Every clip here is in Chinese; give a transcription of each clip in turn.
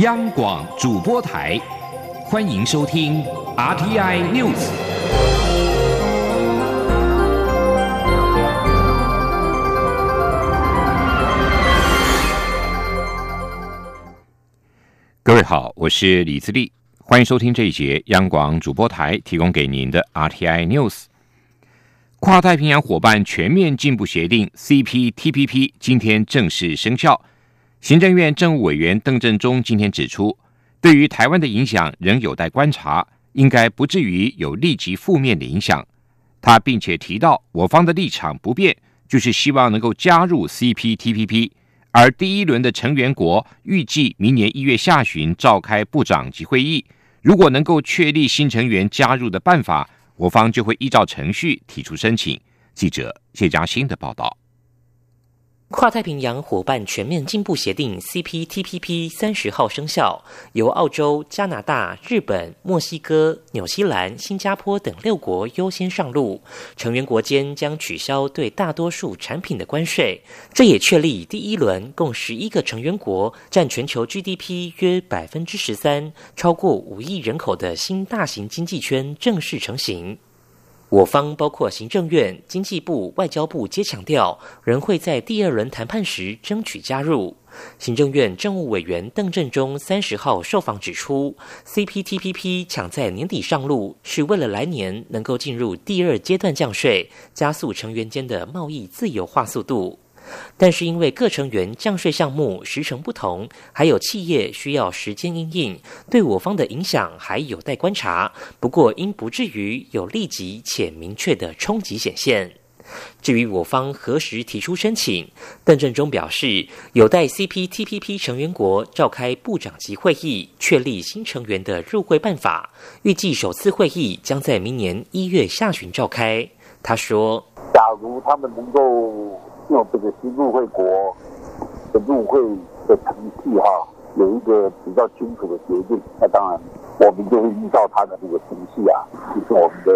央广主播台，欢迎收听 RTI News。各位好，我是李自立，欢迎收听这一节央广主播台提供给您的 RTI News。跨太平洋伙伴全面进步协定 （CPTPP） 今天正式生效。行政院政务委员邓振中今天指出，对于台湾的影响仍有待观察，应该不至于有立即负面的影响。他并且提到，我方的立场不变，就是希望能够加入 CPTPP。而第一轮的成员国预计明年一月下旬召开部长级会议，如果能够确立新成员加入的办法，我方就会依照程序提出申请。记者谢嘉欣的报道。跨太平洋伙伴全面进步协定 （CPTPP） 三十号生效，由澳洲、加拿大、日本、墨西哥、纽西兰、新加坡等六国优先上路。成员国间将取消对大多数产品的关税，这也确立第一轮共十一个成员国占全球 GDP 约百分之十三、超过五亿人口的新大型经济圈正式成型。我方包括行政院、经济部、外交部皆强调，仍会在第二轮谈判时争取加入。行政院政务委员邓振中三十号受访指出，CPTPP 抢在年底上路，是为了来年能够进入第二阶段降税，加速成员间的贸易自由化速度。但是因为各成员降税项目时程不同，还有企业需要时间应应，对我方的影响还有待观察。不过应不至于有立即且明确的冲击显现。至于我方何时提出申请，邓振中表示，有待 CPTPP 成员国召开部长级会议，确立新成员的入会办法。预计首次会议将在明年一月下旬召开。他说：“假如他们能够。”用这个新入会国的入会的程序哈，有一个比较清楚的决定，那当然我们就会依照他的这个程序啊，就是我们的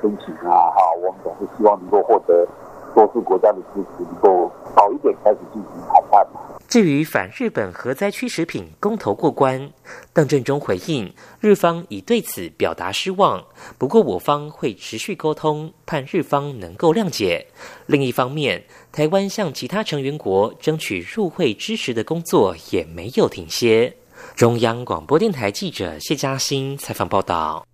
申请啊哈，我们总是希望能够获得多数国家的支持，能够早一点开始进行谈判。至于反日本核灾区食品公投过关，邓振中回应，日方已对此表达失望。不过我方会持续沟通，盼日方能够谅解。另一方面，台湾向其他成员国争取入会支持的工作也没有停歇。中央广播电台记者谢嘉欣采访报道：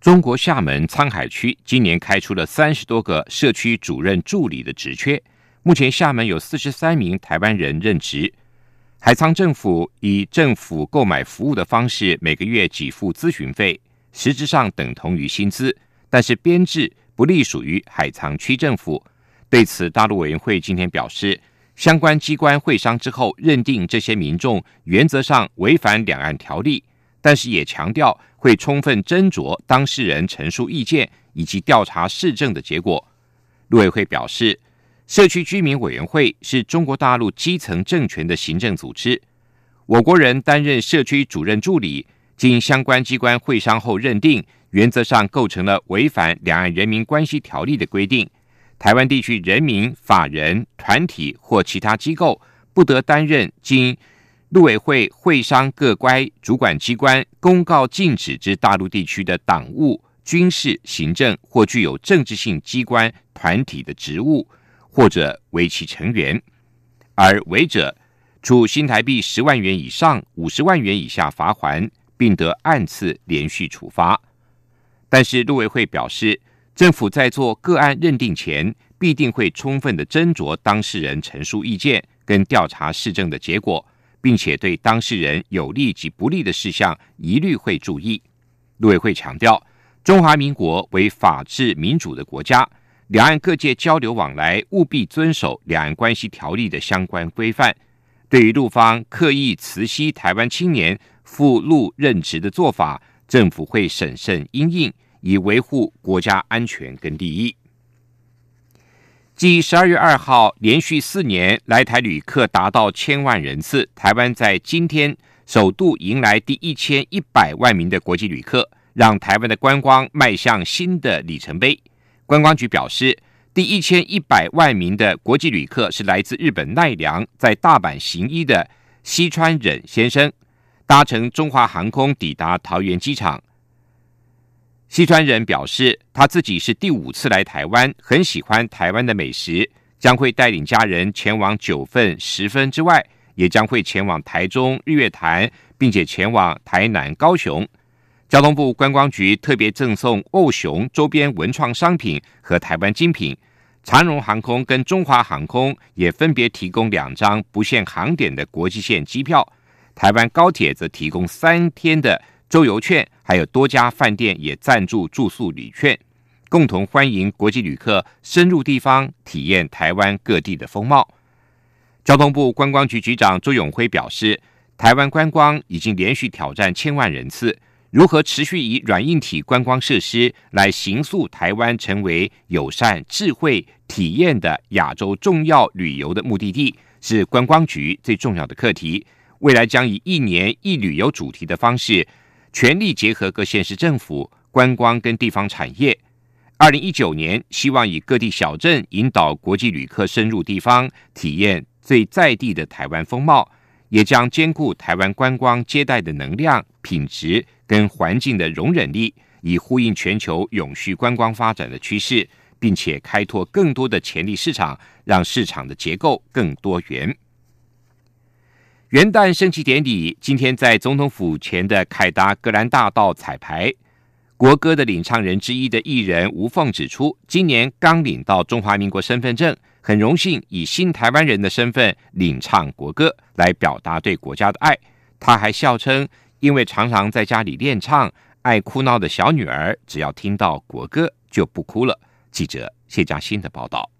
中国厦门沧海区今年开出了三十多个社区主任助理的职缺。目前，厦门有四十三名台湾人任职。海沧政府以政府购买服务的方式，每个月给付咨询费，实质上等同于薪资，但是编制不隶属于海沧区政府。对此，大陆委员会今天表示，相关机关会商之后，认定这些民众原则上违反两岸条例，但是也强调会充分斟酌当事人陈述意见以及调查市政的结果。陆委会表示。社区居民委员会是中国大陆基层政权的行政组织，我国人担任社区主任助理，经相关机关会商后认定，原则上构成了违反《两岸人民关系条例》的规定。台湾地区人民、法人、团体或其他机构不得担任经陆委会会商各乖主管机关公告禁止之大陆地区的党务、军事、行政或具有政治性机关团体的职务。或者为其成员，而违者处新台币十万元以上五十万元以下罚款，并得按次连续处罚。但是陆委会表示，政府在做个案认定前，必定会充分的斟酌当事人陈述意见跟调查市政的结果，并且对当事人有利及不利的事项，一律会注意。陆委会强调，中华民国为法治民主的国家。两岸各界交流往来，务必遵守《两岸关系条例》的相关规范。对于陆方刻意辞息台湾青年赴陆任职的做法，政府会审慎应应，以维护国家安全跟利益。继十二月二号连续四年来台旅客达到千万人次，台湾在今天首度迎来第一千一百万名的国际旅客，让台湾的观光迈向新的里程碑。观光局表示，第一千一百万名的国际旅客是来自日本奈良，在大阪行医的西川忍先生。搭乘中华航空抵达桃园机场。西川人表示，他自己是第五次来台湾，很喜欢台湾的美食，将会带领家人前往九份、十分之外，也将会前往台中日月潭，并且前往台南、高雄。交通部观光局特别赠送欧熊周边文创商品和台湾精品。长荣航空跟中华航空也分别提供两张不限航点的国际线机票。台湾高铁则提供三天的周游券，还有多家饭店也赞助住宿旅券，共同欢迎国际旅客深入地方体验台湾各地的风貌。交通部观光局局长周永辉表示，台湾观光已经连续挑战千万人次，如何持续以软硬体观光设施来形塑台湾成为友善、智慧、体验的亚洲重要旅游的目的地，是观光局最重要的课题。未来将以一年一旅游主题的方式，全力结合各县市政府、观光跟地方产业。二零一九年，希望以各地小镇引导国际旅客深入地方体验最在地的台湾风貌，也将兼顾台湾观光接待的能量、品质跟环境的容忍力，以呼应全球永续观光发展的趋势，并且开拓更多的潜力市场，让市场的结构更多元。元旦升旗典礼今天在总统府前的凯达格兰大道彩排。国歌的领唱人之一的艺人吴凤指出，今年刚领到中华民国身份证，很荣幸以新台湾人的身份领唱国歌，来表达对国家的爱。他还笑称，因为常常在家里练唱，爱哭闹的小女儿只要听到国歌就不哭了。记者谢佳欣的报道。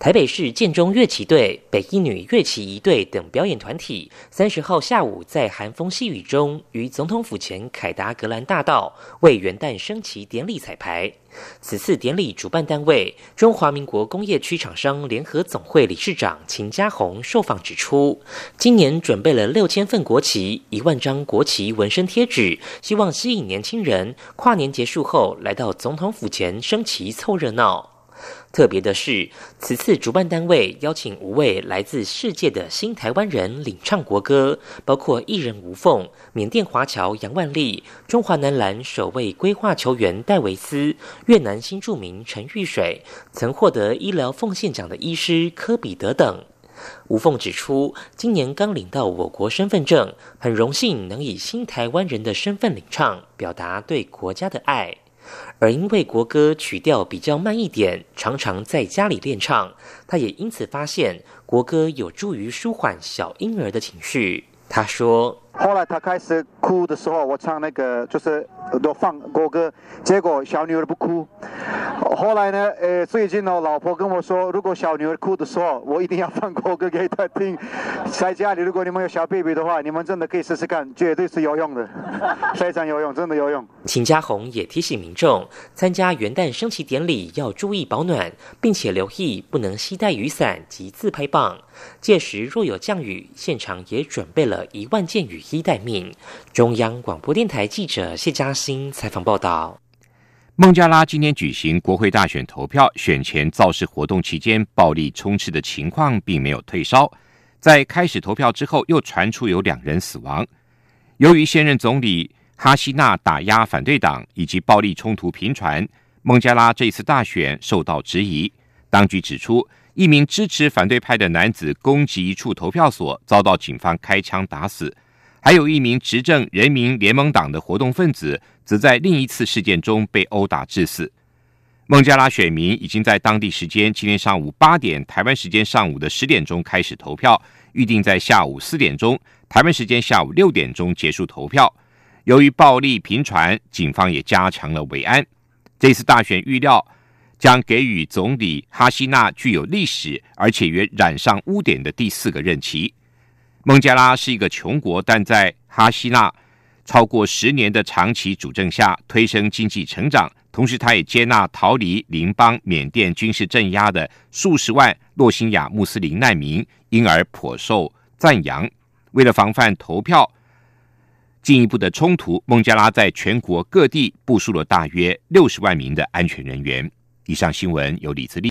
台北市建中乐旗队、北一女乐旗一队等表演团体，三十号下午在寒风细雨中，于总统府前凯达格兰大道为元旦升旗典礼彩排。此次典礼主办单位中华民国工业区厂商联合总会理事长秦家宏受访指出，今年准备了六千份国旗、一万张国旗纹身贴纸，希望吸引年轻人跨年结束后来到总统府前升旗凑热闹。特别的是，此次主办单位邀请五位来自世界的新台湾人领唱国歌，包括艺人吴凤、缅甸华侨杨万丽、中华男篮首位规划球员戴维斯、越南新著名陈玉水，曾获得医疗奉献奖的医师科比德等。吴凤指出，今年刚领到我国身份证，很荣幸能以新台湾人的身份领唱，表达对国家的爱。而因为国歌曲调比较慢一点，常常在家里练唱，他也因此发现国歌有助于舒缓小婴儿的情绪。他说：“后来他开始哭的时候，我唱那个就是都放国歌，结果小女儿不哭。后来呢，呃，最近呢，老婆跟我说，如果小女儿哭的时候，我一定要放国歌给她听。在家里，如果你们有小 baby 的话，你们真的可以试试看，绝对是有用的，非常有用，真的有用。”秦家红也提醒民众，参加元旦升旗典礼要注意保暖，并且留意不能携带雨伞及自拍棒。届时若有降雨，现场也准备了一万件雨衣待命。中央广播电台记者谢嘉欣采访报道。孟加拉今天举行国会大选投票，选前造势活动期间暴力冲刺的情况并没有退烧，在开始投票之后又传出有两人死亡。由于现任总理哈希纳打压反对党以及暴力冲突频传，孟加拉这次大选受到质疑。当局指出。一名支持反对派的男子攻击一处投票所，遭到警方开枪打死；还有一名执政人民联盟党的活动分子，则在另一次事件中被殴打致死。孟加拉选民已经在当地时间今天上午八点（台湾时间上午的十点钟）开始投票，预定在下午四点钟（台湾时间下午六点钟）结束投票。由于暴力频传，警方也加强了维安。这次大选预料。将给予总理哈希纳具有历史而且也染上污点的第四个任期。孟加拉是一个穷国，但在哈希纳超过十年的长期主政下，推升经济成长。同时，他也接纳逃离邻邦缅甸军事镇压的数十万洛辛亚穆斯林难民，因而颇受赞扬。为了防范投票进一步的冲突，孟加拉在全国各地部署了大约六十万名的安全人员。以上新闻由李自立。